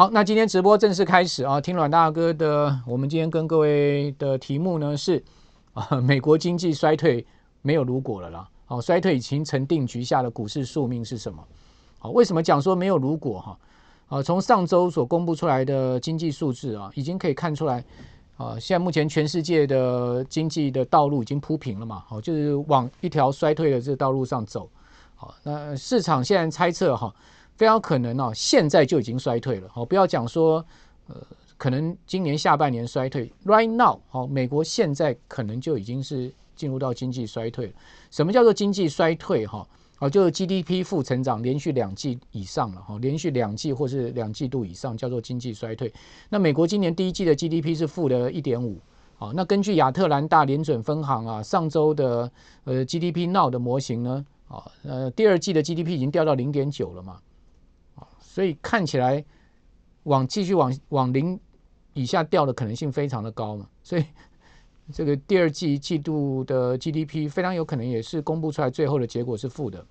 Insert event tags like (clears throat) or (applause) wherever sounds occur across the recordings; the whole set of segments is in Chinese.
好，那今天直播正式开始啊！听阮大哥的，我们今天跟各位的题目呢是啊，美国经济衰退没有如果了啦，好，衰退已经成定局下的股市宿命是什么？好，为什么讲说没有如果哈？啊，从上周所公布出来的经济数字啊，已经可以看出来啊，现在目前全世界的经济的道路已经铺平了嘛，好，就是往一条衰退的这个道路上走。好，那市场现在猜测哈。非常可能哦，现在就已经衰退了。好，不要讲说，呃，可能今年下半年衰退。Right now，好，美国现在可能就已经是进入到经济衰退了。什么叫做经济衰退？哈，哦，就是 GDP 负成长连续两季以上了。哈，连续两季或是两季度以上叫做经济衰退。那美国今年第一季的 GDP 是负的一点五。好，那根据亚特兰大联准分行啊上周的呃 GDP Now 的模型呢，啊，呃，第二季的 GDP 已经掉到零点九了嘛。所以看起来往继续往往零以下掉的可能性非常的高嘛，所以 (laughs) 这个第二季季度的 GDP 非常有可能也是公布出来最后的结果是负的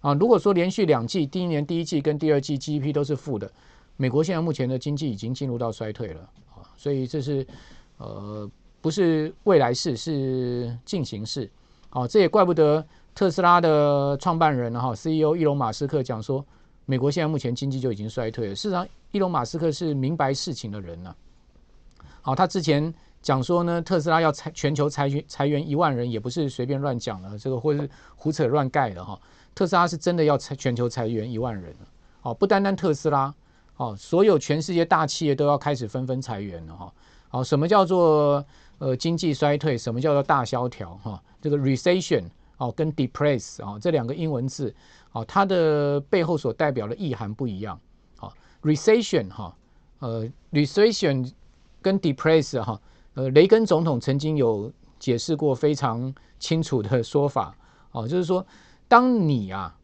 啊。如果说连续两季，第一年第一季跟第二季 GDP 都是负的，美国现在目前的经济已经进入到衰退了啊。所以这是呃不是未来式，是进行式啊。这也怪不得特斯拉的创办人哈 CEO 伊隆马斯克讲说。美国现在目前经济就已经衰退了。事实上，伊隆马斯克是明白事情的人呢、啊。好，他之前讲说呢，特斯拉要裁全球裁员裁员一万人，也不是随便乱讲的，这个或是胡扯乱盖的哈。特斯拉是真的要裁全球裁员一万人了。好，不单单特斯拉，哦，所有全世界大企业都要开始纷纷裁员了哈。好，什么叫做呃经济衰退？什么叫做大萧条？哈，这个 recession 哦跟 depress 啊这两个英文字。好，它的背后所代表的意涵不一样。好，recession 哈，呃，recession 跟 depress 哈，呃，雷根总统曾经有解释过非常清楚的说法。哦，就是说，当你啊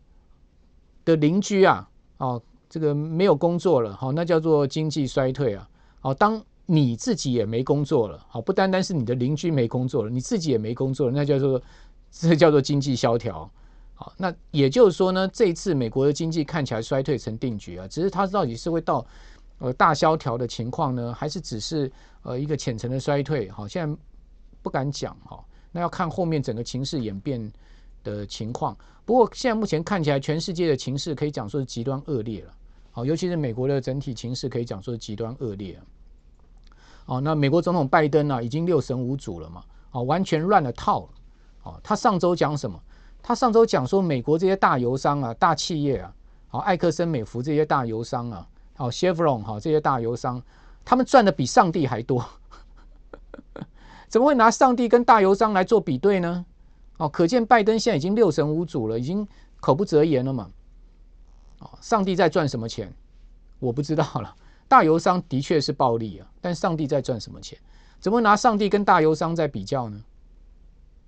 的邻居啊，哦，这个没有工作了，好，那叫做经济衰退啊。好，当你自己也没工作了，好，不单单是你的邻居没工作了，你自己也没工作了，那叫做这叫做经济萧条。好，那也就是说呢，这一次美国的经济看起来衰退成定局啊，只是它到底是会到呃大萧条的情况呢，还是只是呃一个浅层的衰退？好，现在不敢讲哈，那要看后面整个情势演变的情况。不过现在目前看起来，全世界的情势可以讲说是极端恶劣了。好，尤其是美国的整体情势可以讲说是极端恶劣。哦，那美国总统拜登啊，已经六神无主了嘛，哦，完全乱了套了。哦，他上周讲什么？他上周讲说，美国这些大油商啊、大企业啊，好，艾克森美孚这些大油商啊，好，Chevron 哈这些大油商，他们赚的比上帝还多，(laughs) 怎么会拿上帝跟大油商来做比对呢？哦，可见拜登现在已经六神无主了，已经口不择言了嘛。哦，上帝在赚什么钱？我不知道了。大油商的确是暴利啊，但上帝在赚什么钱？怎么拿上帝跟大油商在比较呢？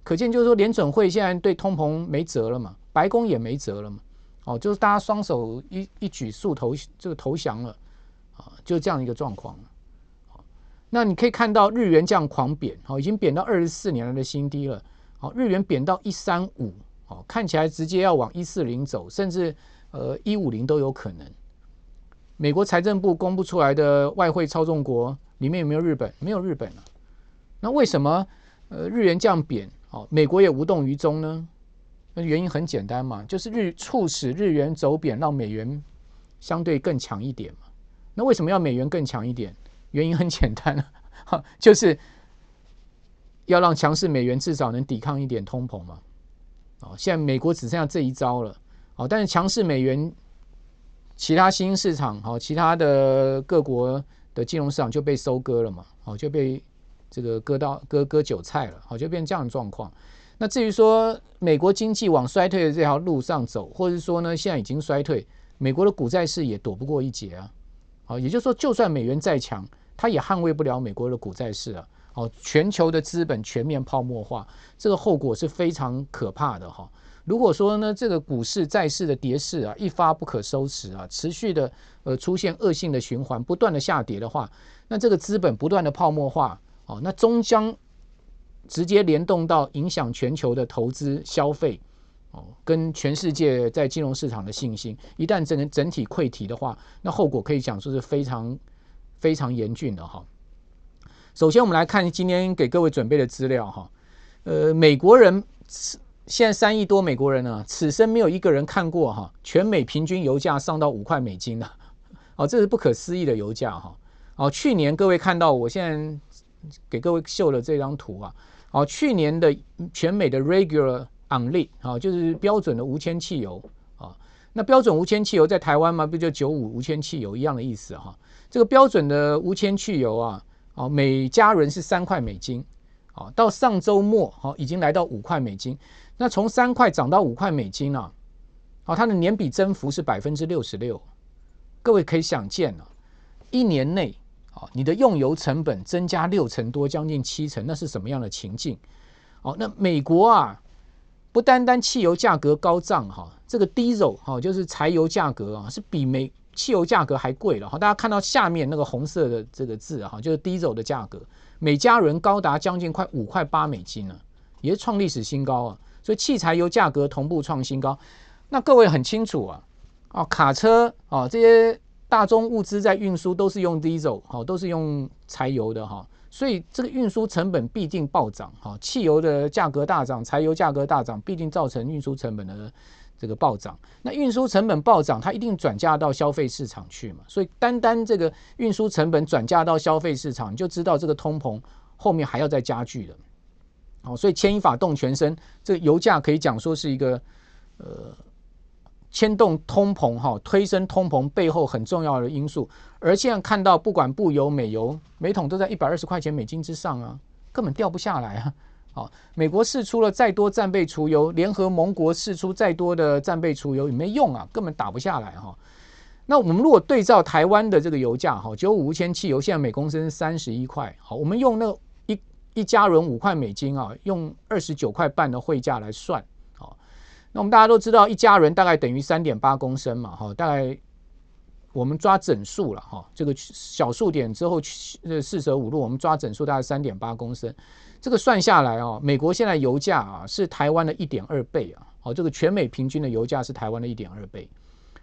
可见就是说，联准会现在对通膨没辙了嘛，白宫也没辙了嘛，哦，就是大家双手一一举束投这个投降了，啊，就这样一个状况。那你可以看到日元这样狂贬，哦，已经贬到二十四年来的新低了，哦，日元贬到一三五，哦，看起来直接要往一四零走，甚至呃一五零都有可能。美国财政部公布出来的外汇操纵国里面有没有日本？没有日本啊。那为什么呃日元这样贬？好，美国也无动于衷呢。那原因很简单嘛，就是日促使日元走贬，让美元相对更强一点嘛。那为什么要美元更强一点？原因很简单啊，(laughs) 就是要让强势美元至少能抵抗一点通膨嘛。哦，现在美国只剩下这一招了。哦，但是强势美元，其他新兴市场，好，其他的各国的金融市场就被收割了嘛。哦，就被。这个割到割割韭菜了，好，就变这样的状况。那至于说美国经济往衰退的这条路上走，或者说呢，现在已经衰退，美国的股债市也躲不过一劫啊。好，也就是说，就算美元再强，它也捍卫不了美国的股债市啊。好，全球的资本全面泡沫化，这个后果是非常可怕的哈。如果说呢，这个股市债市的跌势啊，一发不可收拾啊，持续的呃出现恶性的循环，不断的下跌的话，那这个资本不断的泡沫化。哦，那终将直接联动到影响全球的投资消费，哦，跟全世界在金融市场的信心，一旦整整体溃堤的话，那后果可以讲说是非常非常严峻的哈。首先，我们来看今天给各位准备的资料哈。呃，美国人现在三亿多美国人呢，此生没有一个人看过哈，全美平均油价上到五块美金的，哦，这是不可思议的油价哈。哦，去年各位看到我现在给各位秀的这张图啊，哦，去年的全美的 regular on lit 啊，就是标准的无铅汽油啊，那标准无铅汽油在台湾嘛，不就九五无铅汽油一样的意思哈？这个标准的无铅汽油啊。哦，每加仑是三块美金，哦，到上周末，哦，已经来到五块美金。那从三块涨到五块美金啊，哦，它的年比增幅是百分之六十六。各位可以想见啊，一年内，你的用油成本增加六成多，将近七成，那是什么样的情境？哦，那美国啊，不单单汽油价格高涨，哈，这个 diesel 哈，就是柴油价格啊，是比美。汽油价格还贵了哈，大家看到下面那个红色的这个字哈，就是 diesel 的价格，每加仑高达将近快五块八美金了，也是创历史新高啊。所以汽柴油价格同步创新高。那各位很清楚啊，啊卡车啊这些大宗物资在运输都是用 diesel 哈，都是用柴油的哈，所以这个运输成本必定暴涨哈。汽油的价格大涨，柴油价格大涨，必定造成运输成本的。这个暴涨，那运输成本暴涨，它一定转嫁到消费市场去嘛？所以单单这个运输成本转嫁到消费市场，你就知道这个通膨后面还要再加剧的。好，所以牵一发动全身，这个油价可以讲说是一个呃牵动通膨哈，推升通膨背后很重要的因素。而现在看到，不管布油、美油，每桶都在一百二十块钱美金之上啊，根本掉不下来啊。好，美国试出了再多战备储油，联合盟国试出再多的战备储油也没用啊，根本打不下来哈。那我们如果对照台湾的这个油价哈，九五无铅汽油现在每公升三十一块，好，我们用那一一加仑五块美金啊，用二十九块半的汇价来算，那我们大家都知道一加仑大概等于三点八公升嘛，哈，大概我们抓整数了哈，这个小数点之后四舍五入，我们抓整数大概三点八公升。这个算下来啊，美国现在油价啊是台湾的一点二倍啊，好，这个全美平均的油价是台湾的一点二倍。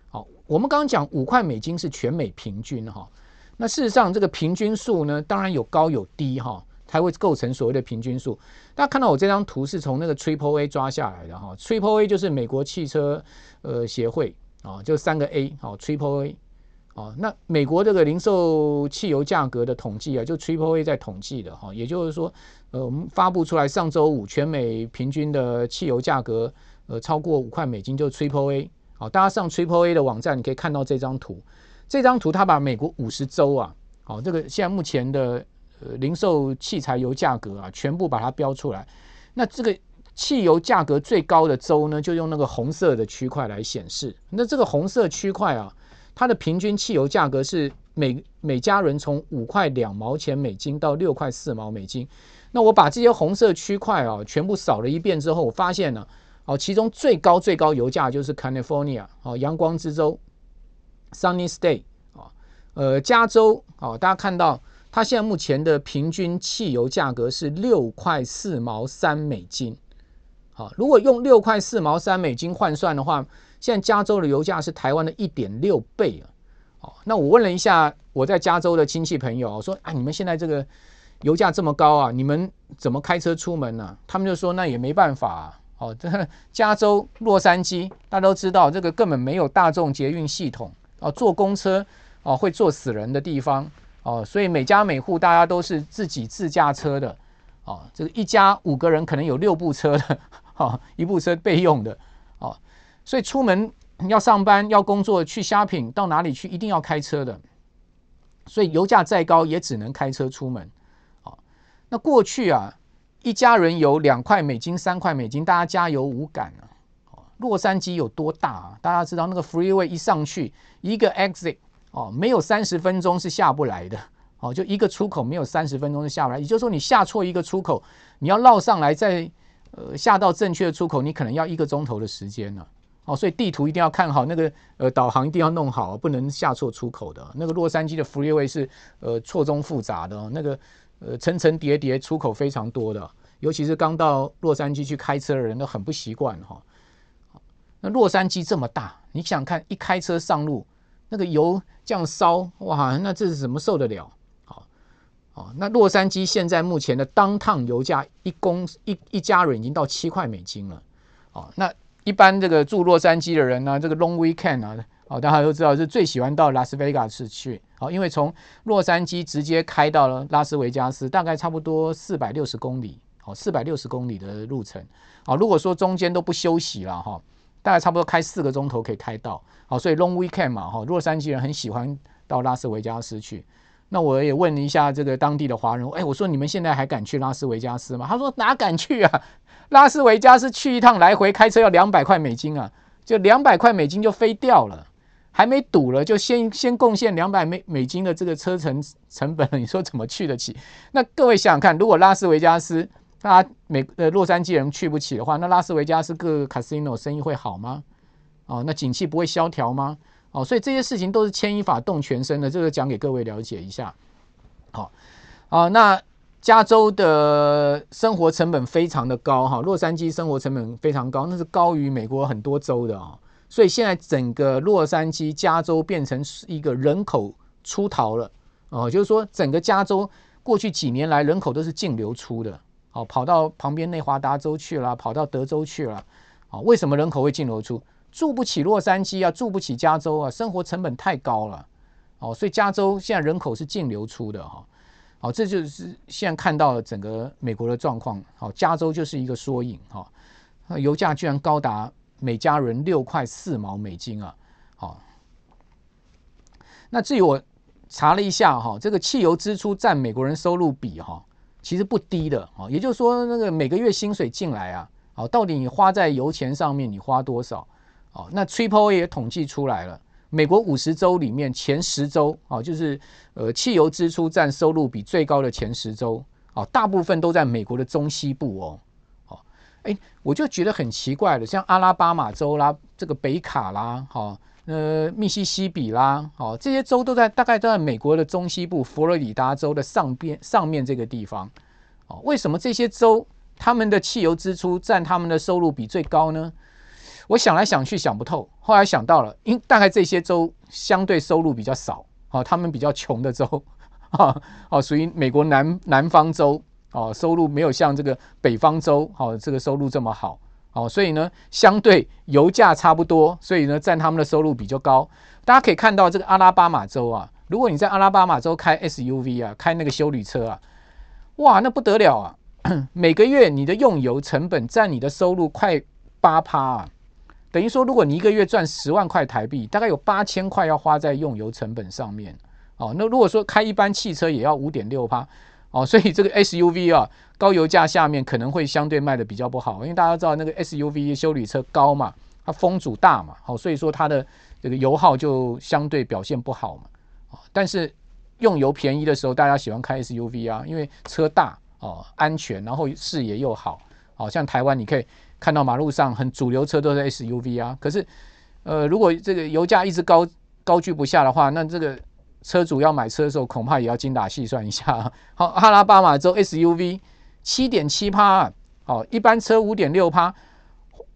好，我们刚刚讲五块美金是全美平均哈，那事实上这个平均数呢，当然有高有低哈，才会构成所谓的平均数。大家看到我这张图是从那个 Triple A 抓下来的哈，Triple A 就是美国汽车呃协会啊，就三个 A 好，Triple A。哦，那美国这个零售汽油价格的统计啊，就 Triple A 在统计的哈，也就是说，呃，我们发布出来上周五全美平均的汽油价格，呃，超过五块美金，就 Triple A。好，大家上 Triple A 的网站，你可以看到这张图。这张图它把美国五十州啊，好，这个现在目前的零售汽柴油价格啊，全部把它标出来。那这个汽油价格最高的州呢，就用那个红色的区块来显示。那这个红色区块啊。它的平均汽油价格是每每加仑从五块两毛钱美金到六块四毛美金。那我把这些红色区块啊全部扫了一遍之后，我发现呢，哦，其中最高最高油价就是 California 哦，阳光之州 Sunny State 啊，呃，加州哦，大家看到它现在目前的平均汽油价格是六块四毛三美金。好，如果用六块四毛三美金换算的话。现在加州的油价是台湾的一点六倍啊！哦，那我问了一下我在加州的亲戚朋友，我说啊，你们现在这个油价这么高啊，你们怎么开车出门呢？他们就说那也没办法啊。哦，(laughs) 这加州洛杉矶大家都知道，这个根本没有大众捷运系统哦，坐公车哦会坐死人的地方哦，所以每家每户大家都是自己自驾车的哦，这个一家五个人可能有六部车的，(laughs) 哦，一部车备用的。哦所以出门要上班、要工作、去 shopping，到哪里去一定要开车的。所以油价再高也只能开车出门。哦，那过去啊，一家人油两块美金、三块美金，大家加油无感啊。哦洛杉矶有多大啊？大家知道那个 freeway 一上去一个 exit 哦，没有三十分钟是下不来的。哦，就一个出口没有三十分钟是下不来。也就是说，你下错一个出口，你要绕上来再呃下到正确的出口，你可能要一个钟头的时间呢。哦，所以地图一定要看好，那个呃导航一定要弄好，不能下错出口的。那个洛杉矶的 freeway 是呃错综复杂的，那个呃层层叠叠出口非常多的，尤其是刚到洛杉矶去开车的人都很不习惯哈。那洛杉矶这么大，你想看一开车上路，那个油这样烧，哇，那这是怎么受得了？好，哦，那洛杉矶现在目前的当趟油价一公一一加仑已经到七块美金了。哦，那一般这个住洛杉矶的人呢，这个 long weekend 啊，哦，大家都知道是最喜欢到拉斯维加斯去。好，因为从洛杉矶直接开到了拉斯维加斯，大概差不多四百六十公里，哦，四百六十公里的路程。好，如果说中间都不休息了哈，大概差不多开四个钟头可以开到。好，所以 long weekend 嘛，哈，洛杉矶人很喜欢到拉斯维加斯去。那我也问了一下这个当地的华人，哎，我说你们现在还敢去拉斯维加斯吗？他说哪敢去啊，(laughs) 拉斯维加斯去一趟来回开车要两百块美金啊，就两百块美金就飞掉了。还没堵了，就先先贡献两百美美金的这个车程成本了，你说怎么去得起？那各位想想看，如果拉斯维加斯，大家美呃洛杉矶人去不起的话，那拉斯维加斯各个 casino 生意会好吗？哦，那景气不会萧条吗？哦，所以这些事情都是牵一发动全身的，这个讲给各位了解一下。好，啊，那加州的生活成本非常的高哈，洛杉矶生活成本非常高，那是高于美国很多州的啊。所以现在整个洛杉矶、加州变成是一个人口出逃了哦，就是说整个加州过去几年来人口都是净流出的，哦，跑到旁边内华达州去了，跑到德州去了，啊，为什么人口会净流出？住不起洛杉矶啊，住不起加州啊，生活成本太高了，哦，所以加州现在人口是净流出的哈，好，这就是现在看到整个美国的状况，好，加州就是一个缩影哈，油价居然高达。每家人六块四毛美金啊，好，那至于我查了一下哈，这个汽油支出占美国人收入比哈，其实不低的啊。也就是说，那个每个月薪水进来啊，好，到底你花在油钱上面，你花多少？哦，那 Triple A 也统计出来了，美国五十州里面前十州啊，就是呃汽油支出占收入比最高的前十州啊，大部分都在美国的中西部哦。哦哎，我就觉得很奇怪的，像阿拉巴马州啦，这个北卡啦，哈，呃，密西西比啦，哦，这些州都在大概都在美国的中西部，佛罗里达州的上边上面这个地方，哦，为什么这些州他们的汽油支出占他们的收入比最高呢？我想来想去想不透，后来想到了，因大概这些州相对收入比较少，哦，他们比较穷的州，哈，(laughs) 哦，属于美国南南方州。哦，收入没有像这个北方州，哦，这个收入这么好，哦，所以呢，相对油价差不多，所以呢，占他们的收入比较高。大家可以看到这个阿拉巴马州啊，如果你在阿拉巴马州开 SUV 啊，开那个休旅车啊，哇，那不得了啊！每个月你的用油成本占你的收入快八趴啊，等于说，如果你一个月赚十万块台币，大概有八千块要花在用油成本上面。哦，那如果说开一般汽车也要五点六趴。哦，所以这个 SUV 啊，高油价下面可能会相对卖的比较不好，因为大家知道那个 SUV 休旅车高嘛，它风阻大嘛，好，所以说它的这个油耗就相对表现不好嘛。但是用油便宜的时候，大家喜欢开 SUV 啊，因为车大哦，安全，然后视野又好。好像台湾你可以看到马路上很主流车都是 SUV 啊，可是呃，如果这个油价一直高高居不下的话，那这个。车主要买车的时候，恐怕也要精打细算一下。(laughs) 好，阿拉巴马州 SUV 七点七趴，好，一般车五点六趴。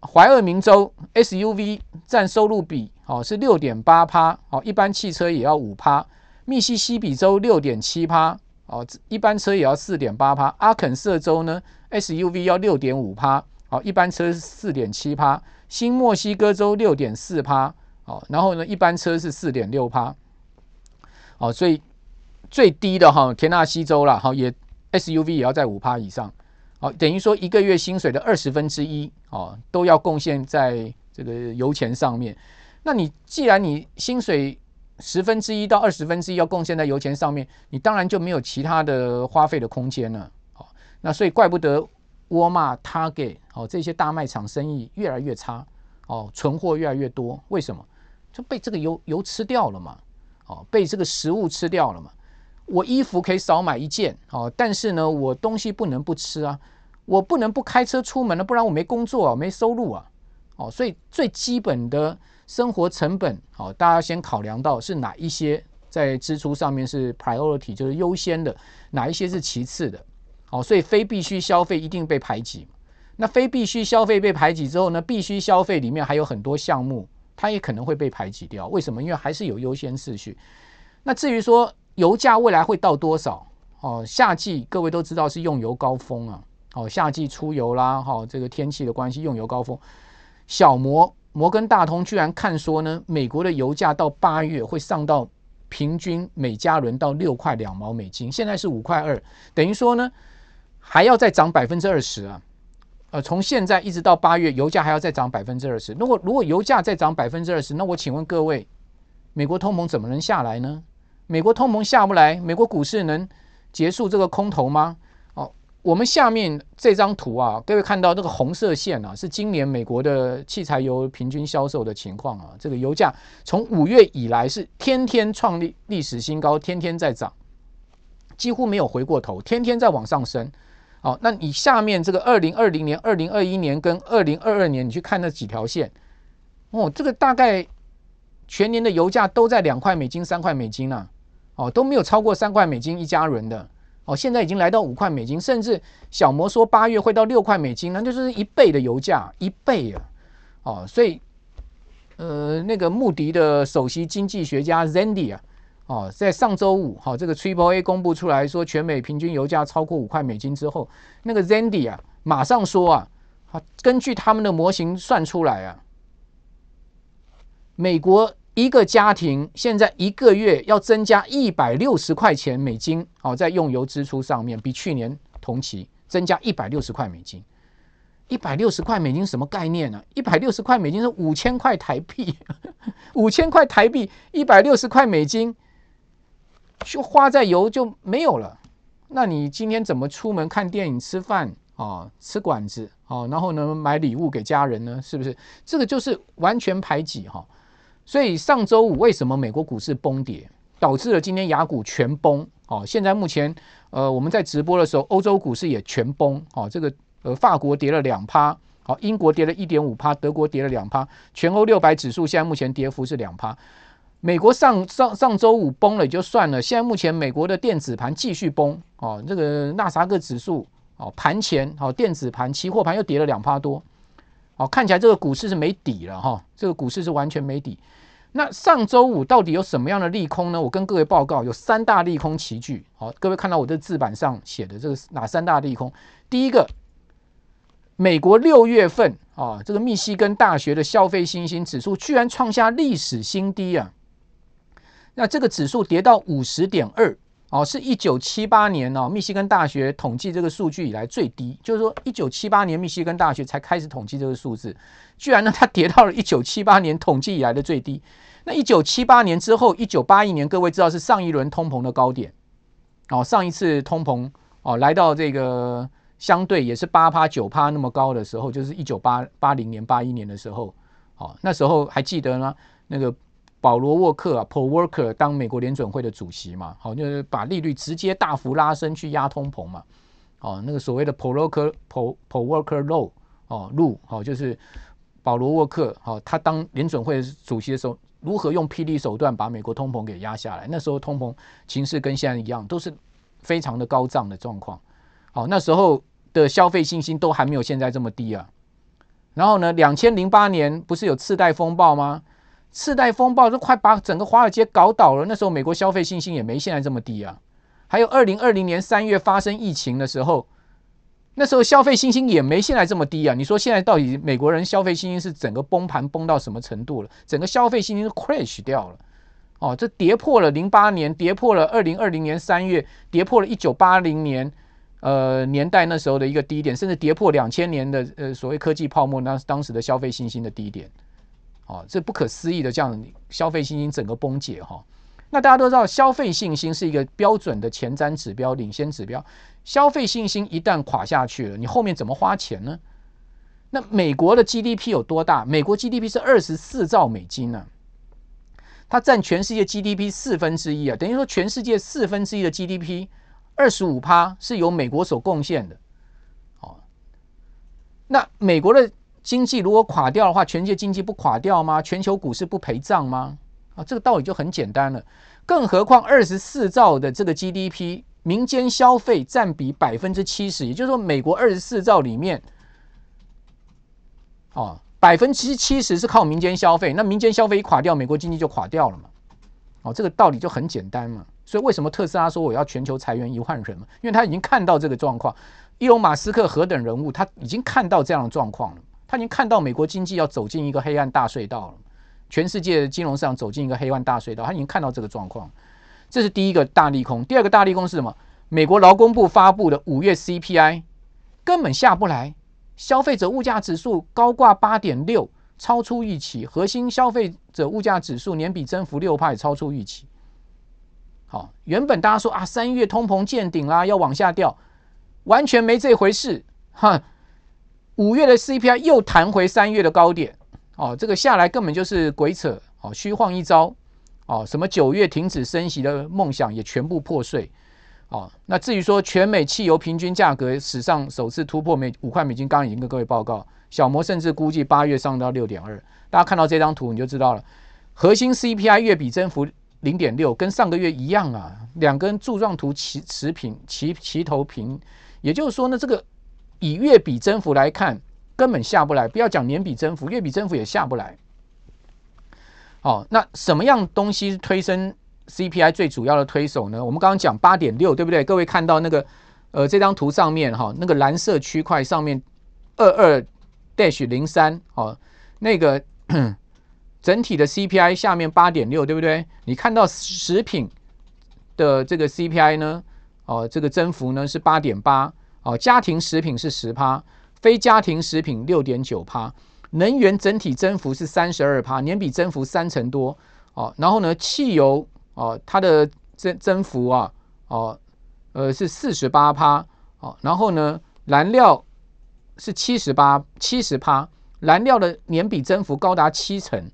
怀俄明州 SUV 占收入比，好是六点八趴，好，一般汽车也要五趴。密西西比州六点七趴，哦，一般车也要四点八趴。阿肯色州呢，SUV 要六点五趴，好，一般车是四点七趴。新墨西哥州六点四趴，好，然后呢，一般车是四点六趴。哦，所以最低的哈，田纳西州了，好也 SUV 也要在五趴以上，好等于说一个月薪水的二十分之一哦，都要贡献在这个油钱上面。那你既然你薪水十分之一到二十分之一要贡献在油钱上面，你当然就没有其他的花费的空间了。好，那所以怪不得沃尔玛、Target 哦这些大卖场生意越来越差，哦存货越来越多，为什么？就被这个油油吃掉了嘛。哦，被这个食物吃掉了嘛？我衣服可以少买一件，哦，但是呢，我东西不能不吃啊，我不能不开车出门了，不然我没工作啊，没收入啊，哦，所以最基本的生活成本，哦，大家先考量到是哪一些在支出上面是 priority，就是优先的，哪一些是其次的，哦，所以非必须消费一定被排挤。那非必须消费被排挤之后呢，必须消费里面还有很多项目，它也可能会被排挤掉。为什么？因为还是有优先次序。那至于说油价未来会到多少？哦，夏季各位都知道是用油高峰啊。哦，夏季出油啦，哈、哦，这个天气的关系，用油高峰。小摩摩根大通居然看说呢，美国的油价到八月会上到平均每加仑到六块两毛美金，现在是五块二，等于说呢还要再涨百分之二十啊。呃，从现在一直到八月，油价还要再涨百分之二十。如果如果油价再涨百分之二十，那我请问各位，美国通膨怎么能下来呢？美国通膨下不来，美国股市能结束这个空头吗？哦，我们下面这张图啊，各位看到这个红色线啊，是今年美国的汽柴油平均销售的情况啊。这个油价从五月以来是天天创历历史新高，天天在涨，几乎没有回过头，天天在往上升。好，那你下面这个二零二零年、二零二一年跟二零二二年，你去看那几条线，哦，这个大概全年的油价都在两块美金、三块美金了，哦，都没有超过三块美金一加仑的，哦，现在已经来到五块美金，甚至小摩说八月会到六块美金，那就是一倍的油价，一倍啊，哦，所以，呃，那个穆迪的首席经济学家 Zandy 啊。哦，在上周五，好，这个 Triple A 公布出来说，全美平均油价超过五块美金之后，那个 Zandy 啊，马上说啊，根据他们的模型算出来啊，美国一个家庭现在一个月要增加一百六十块钱美金，好，在用油支出上面，比去年同期增加一百六十块美金，一百六十块美金什么概念呢、啊？一百六十块美金是五千块台币，五千块台币，一百六十块美金。就花在油就没有了，那你今天怎么出门看电影、吃饭啊、吃馆子啊、然后呢买礼物给家人呢？是不是？这个就是完全排挤哈、所以上周五为什么美国股市崩跌，导致了今天雅股全崩？哦，现在目前呃我们在直播的时候，欧洲股市也全崩。哦，这个呃法国跌了两趴，好，英国跌了一点五趴，德国跌了两趴，全欧六百指数现在目前跌幅是两趴。美国上上上周五崩了也就算了，现在目前美国的电子盘继续崩哦，这个纳斯达克指数哦盘前哦电子盘期货盘又跌了两趴多，哦看起来这个股市是没底了哈，这个股市是完全没底。那上周五到底有什么样的利空呢？我跟各位报告，有三大利空齐聚。好，各位看到我的字板上写的这个哪三大利空？第一个，美国六月份啊，这个密西根大学的消费信心指数居然创下历史新低啊！那这个指数跌到五十点二哦，是一九七八年哦，密西根大学统计这个数据以来最低。就是说，一九七八年密西根大学才开始统计这个数字，居然呢它跌到了一九七八年统计以来的最低。那一九七八年之后，一九八一年，各位知道是上一轮通膨的高点哦，上一次通膨哦来到这个相对也是八趴九趴那么高的时候，就是一九八八零年八一年的时候哦，那时候还记得吗？那个。保罗沃克啊，Paul Volcker 当美国联准会的主席嘛，好，就是把利率直接大幅拉升去压通膨嘛，哦，那个所谓的 Paul Volcker Paul Paul Volcker Low 哦路，好，就是保罗沃克，好，他当联准会主席的时候，如何用霹雳手段把美国通膨给压下来？那时候通膨情势跟现在一样，都是非常的高涨的状况，好，那时候的消费信心都还没有现在这么低啊。然后呢，两千零八年不是有次贷风暴吗？次贷风暴都快把整个华尔街搞倒了，那时候美国消费信心也没现在这么低啊。还有二零二零年三月发生疫情的时候，那时候消费信心也没现在这么低啊。你说现在到底美国人消费信心是整个崩盘崩到什么程度了？整个消费信心都 crash 掉了哦，这跌破了零八年，跌破了二零二零年三月，跌破了一九八零年呃年代那时候的一个低点，甚至跌破两千年的呃所谓科技泡沫那当时的消费信心的低点。哦，这不可思议的这样消费信心整个崩解哈，那大家都知道，消费信心是一个标准的前瞻指标、领先指标。消费信心一旦垮下去了，你后面怎么花钱呢？那美国的 GDP 有多大？美国 GDP 是二十四兆美金呢，它占全世界 GDP 四分之一啊，等于说全世界四分之一的 GDP，二十五趴是由美国所贡献的。哦，那美国的。经济如果垮掉的话，全世界经济不垮掉吗？全球股市不陪葬吗？啊，这个道理就很简单了。更何况二十四兆的这个 GDP，民间消费占比百分之七十，也就是说，美国二十四兆里面，哦，百分之七十是靠民间消费，那民间消费一垮掉，美国经济就垮掉了嘛。哦，这个道理就很简单嘛。所以为什么特斯拉说我要全球裁员一万人嘛？因为他已经看到这个状况。伊隆马斯克何等人物，他已经看到这样的状况了。他已经看到美国经济要走进一个黑暗大隧道了，全世界的金融市场走进一个黑暗大隧道。他已经看到这个状况，这是第一个大利空。第二个大利空是什么？美国劳工部发布的五月 CPI 根本下不来，消费者物价指数高挂八点六，超出预期。核心消费者物价指数年比增幅六趴，也超出预期。好，原本大家说啊，三月通膨见顶啦，要往下掉。完全没这回事，哈！五月的 CPI 又弹回三月的高点，哦，这个下来根本就是鬼扯，哦，虚晃一招，哦，什么九月停止升息的梦想也全部破碎，哦，那至于说全美汽油平均价格史上首次突破每五块美金，刚刚已经跟各位报告，小摩甚至估计八月上到六点二，大家看到这张图你就知道了，核心 CPI 月比增幅零点六，跟上个月一样啊，两根柱状图齐持平，齐齐头平。也就是说呢，这个以月比增幅来看，根本下不来。不要讲年比增幅，月比增幅也下不来。好，那什么样东西推升 CPI 最主要的推手呢？我们刚刚讲八点六，对不对？各位看到那个呃这张图上面哈，那个蓝色区块上面二二 dash 零三哦，那个 (coughs) 整体的 CPI 下面八点六，对不对？你看到食品的这个 CPI 呢？哦，这个增幅呢是八点八，哦，家庭食品是十趴，非家庭食品六点九趴，能源整体增幅是三十二趴，年比增幅三成多，哦，然后呢，汽油哦，它的增增幅啊，哦，呃是四十八趴，哦，然后呢，燃料是七十八七十趴，燃料的年比增幅高达七成，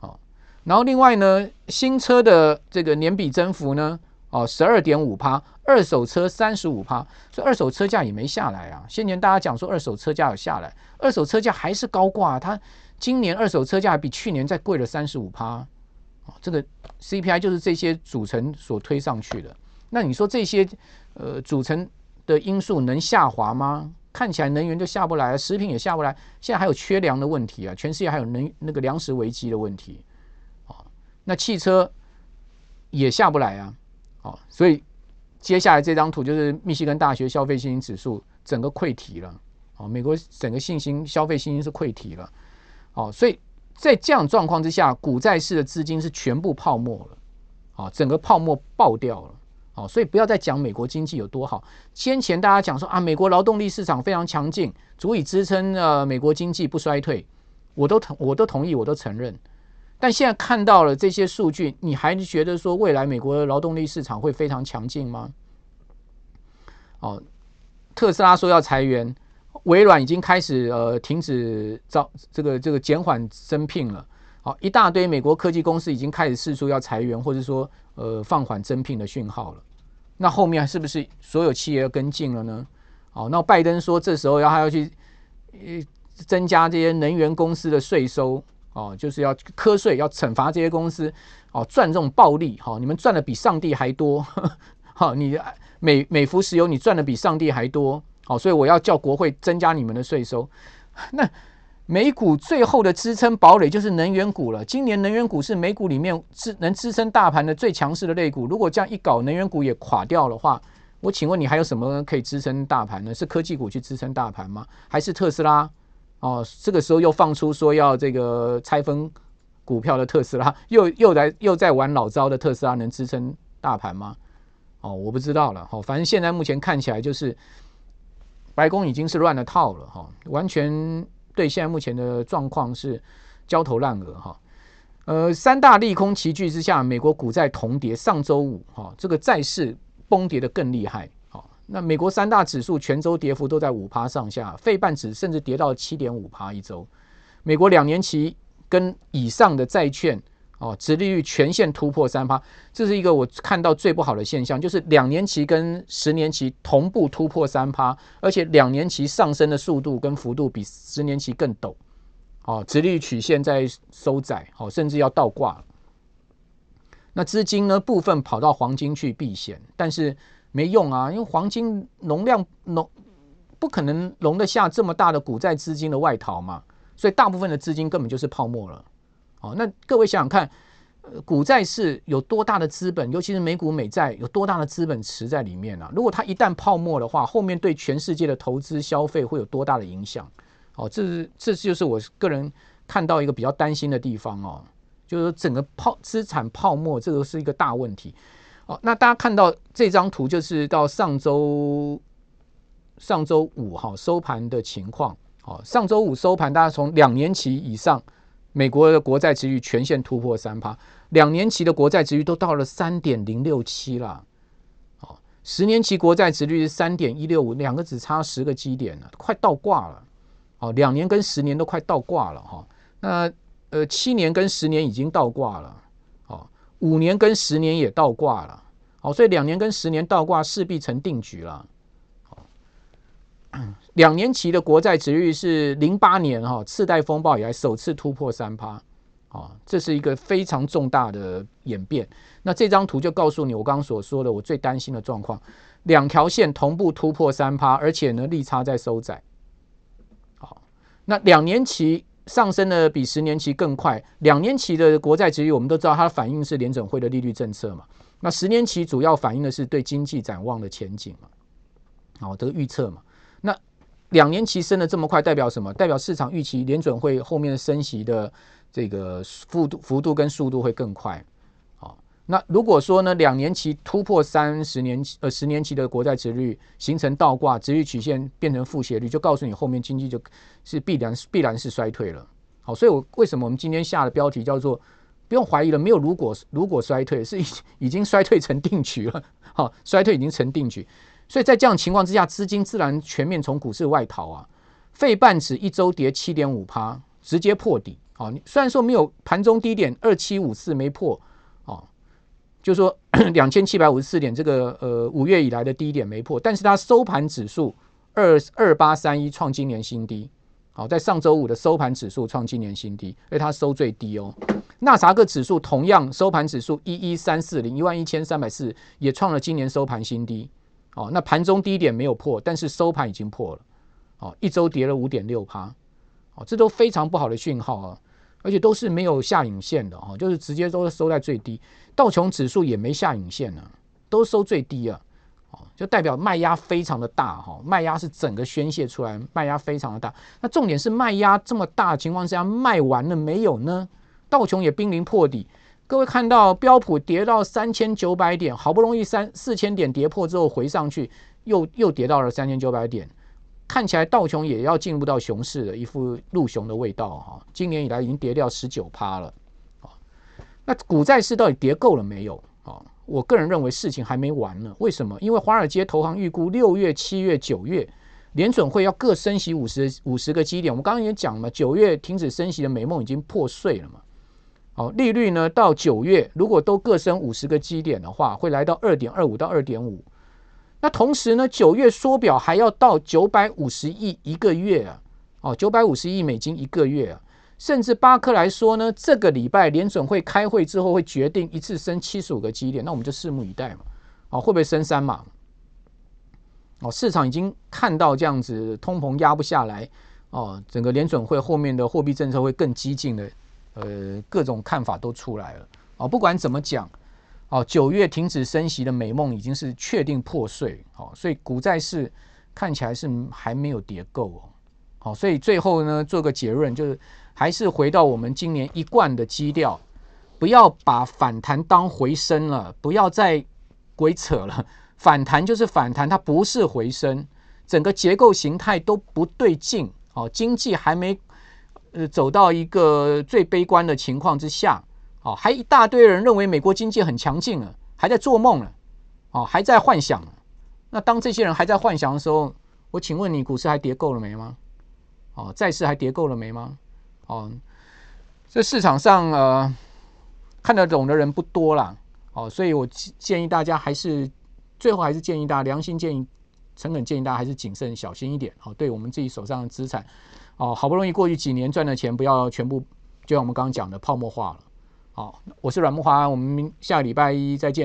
哦，然后另外呢，新车的这个年比增幅呢？哦，十二点五趴，二手车三十五趴，所以二手车价也没下来啊。先前大家讲说二手车价有下来，二手车价还是高挂，它今年二手车价比去年再贵了三十五趴。哦，这个 CPI 就是这些组成所推上去的。那你说这些呃组成的因素能下滑吗？看起来能源就下不来，食品也下不来，现在还有缺粮的问题啊，全世界还有能那个粮食危机的问题。哦，那汽车也下不来啊。好，所以接下来这张图就是密西根大学消费信心指数整个溃堤了。哦，美国整个信心消费信心是溃堤了。哦，所以在这样状况之下，股债市的资金是全部泡沫了。哦，整个泡沫爆掉了。哦，所以不要再讲美国经济有多好。先前大家讲说啊，美国劳动力市场非常强劲，足以支撑呃美国经济不衰退。我都同我都同意，我都承认。但现在看到了这些数据，你还觉得说未来美国的劳动力市场会非常强劲吗？哦，特斯拉说要裁员，微软已经开始呃停止招这个这个减缓增聘了。好，一大堆美国科技公司已经开始释出要裁员或者说呃放缓增聘的讯号了。那后面是不是所有企业要跟进了呢？好，那拜登说这时候要还要去呃增加这些能源公司的税收。哦，就是要课税，要惩罚这些公司，哦，赚这种暴利，好、哦，你们赚的比上帝还多，好、哦，你美美孚石油你赚的比上帝还多，哦，所以我要叫国会增加你们的税收。那美股最后的支撑堡垒就是能源股了。今年能源股是美股里面支能支撑大盘的最强势的类股。如果这样一搞，能源股也垮掉的话，我请问你还有什么可以支撑大盘呢？是科技股去支撑大盘吗？还是特斯拉？哦，这个时候又放出说要这个拆分股票的特斯拉，又又来又在玩老招的特斯拉能支撑大盘吗？哦，我不知道了。哦，反正现在目前看起来就是白宫已经是乱了套了哈，完全对现在目前的状况是焦头烂额哈。呃，三大利空齐聚之下，美国股债同跌，上周五哈，这个债市崩跌的更厉害。那美国三大指数全周跌幅都在五趴上下，费半指甚至跌到七点五趴一周。美国两年期跟以上的债券哦，殖利率全线突破三趴，这是一个我看到最不好的现象，就是两年期跟十年期同步突破三趴，而且两年期上升的速度跟幅度比十年期更陡。哦，殖利率曲线在收窄，哦，甚至要倒挂。那资金呢，部分跑到黄金去避险，但是。没用啊，因为黄金容量容不可能容得下这么大的股债资金的外逃嘛，所以大部分的资金根本就是泡沫了。哦，那各位想想看，呃，股债是有多大的资本，尤其是美股美债有多大的资本池在里面啊？如果它一旦泡沫的话，后面对全世界的投资消费会有多大的影响？哦，这是这就是我个人看到一个比较担心的地方哦，就是整个泡资产泡沫，这个是一个大问题。哦，那大家看到这张图，就是到上周。上周五哈收盘的情况，好，上周五收盘，大家从两年期以上，美国的国债殖率全线突破三趴，两年期的国债殖率都到了三点零六七了，好，十年期国债殖率是三点一六五，两个只差十个基点了，快倒挂了，好，两年跟十年都快倒挂了哈，那呃七年跟十年已经倒挂了，五年跟十年也倒挂了，好，所以两年跟十年倒挂势必成定局了。两年期的国债殖率是零八年哈次贷风暴以来首次突破三趴，啊，这是一个非常重大的演变。那这张图就告诉你我刚刚所说的我最担心的状况，两条线同步突破三趴，而且呢利差在收窄。好，那两年期上升的比十年期更快。两年期的国债殖率我们都知道它反映是联准会的利率政策嘛，那十年期主要反映的是对经济展望的前景嘛，好，这个预测嘛。那两年期升的这么快，代表什么？代表市场预期联准会后面升息的这个幅度、幅度跟速度会更快。那如果说呢，两年期突破三十年期呃十年期的国债殖率形成倒挂，殖率曲线变成负斜率，就告诉你后面经济就是必然必然是衰退了。好，所以我为什么我们今天下的标题叫做不用怀疑了，没有如果如果衰退是已已经衰退成定局了。(laughs) 好，衰退已经成定局。所以在这样情况之下，资金自然全面从股市外逃啊。费半指一周跌七点五趴，直接破底。好，虽然说没有盘中低点二七五四没破，就说 (clears throat) 两千七百五十四点这个呃五月以来的低点没破，但是它收盘指数二二八三一创今年新低。好，在上周五的收盘指数创今年新低，而它收最低哦。纳萨克指数同样收盘指数一一三四零一万一千三百四，也创了今年收盘新低。哦，那盘中低点没有破，但是收盘已经破了。哦，一周跌了五点六趴。哦，这都非常不好的讯号啊，而且都是没有下影线的哦，就是直接都是收在最低。道琼指数也没下影线呢，都收最低啊。哦，就代表卖压非常的大哈，卖压是整个宣泄出来，卖压非常的大。那重点是卖压这么大的情况下，卖完了没有呢？道琼也濒临破底。各位看到标普跌到三千九百点，好不容易三四千点跌破之后回上去，又又跌到了三千九百点，看起来道琼也要进入到熊市的一副入熊的味道哈。今年以来已经跌掉十九趴了，那股债市到底跌够了没有啊？我个人认为事情还没完呢。为什么？因为华尔街投行预估六月、七月、九月联准会要各升息五十五十个基点。我们刚刚也讲了，九月停止升息的美梦已经破碎了嘛。好，利率呢，到九月如果都各升五十个基点的话，会来到二点二五到二点五。那同时呢，九月缩表还要到九百五十亿一个月啊，哦，九百五十亿美金一个月啊。甚至巴克来说呢，这个礼拜联准会开会之后会决定一次升七十五个基点，那我们就拭目以待嘛。哦，会不会升三码？哦，市场已经看到这样子，通膨压不下来，哦，整个联准会后面的货币政策会更激进的。呃，各种看法都出来了哦。不管怎么讲，哦，九月停止升息的美梦已经是确定破碎，哦，所以股债市看起来是还没有跌够哦。好，所以最后呢，做个结论，就是还是回到我们今年一贯的基调，不要把反弹当回升了，不要再鬼扯了。(laughs) 反弹就是反弹，它不是回升，整个结构形态都不对劲哦，经济还没。呃，走到一个最悲观的情况之下，哦，还一大堆人认为美国经济很强劲了，还在做梦了，哦，还在幻想。那当这些人还在幻想的时候，我请问你，股市还跌够了没吗？哦，债市还跌够了没吗？哦，这市场上呃看得懂的人不多啦，哦，所以我建议大家还是最后还是建议大家良心建议、诚恳建议大家还是谨慎小心一点，哦，对我们自己手上的资产。哦，好不容易过去几年赚的钱，不要全部就像我们刚刚讲的泡沫化了。好，我是阮慕华，我们下礼拜一再见。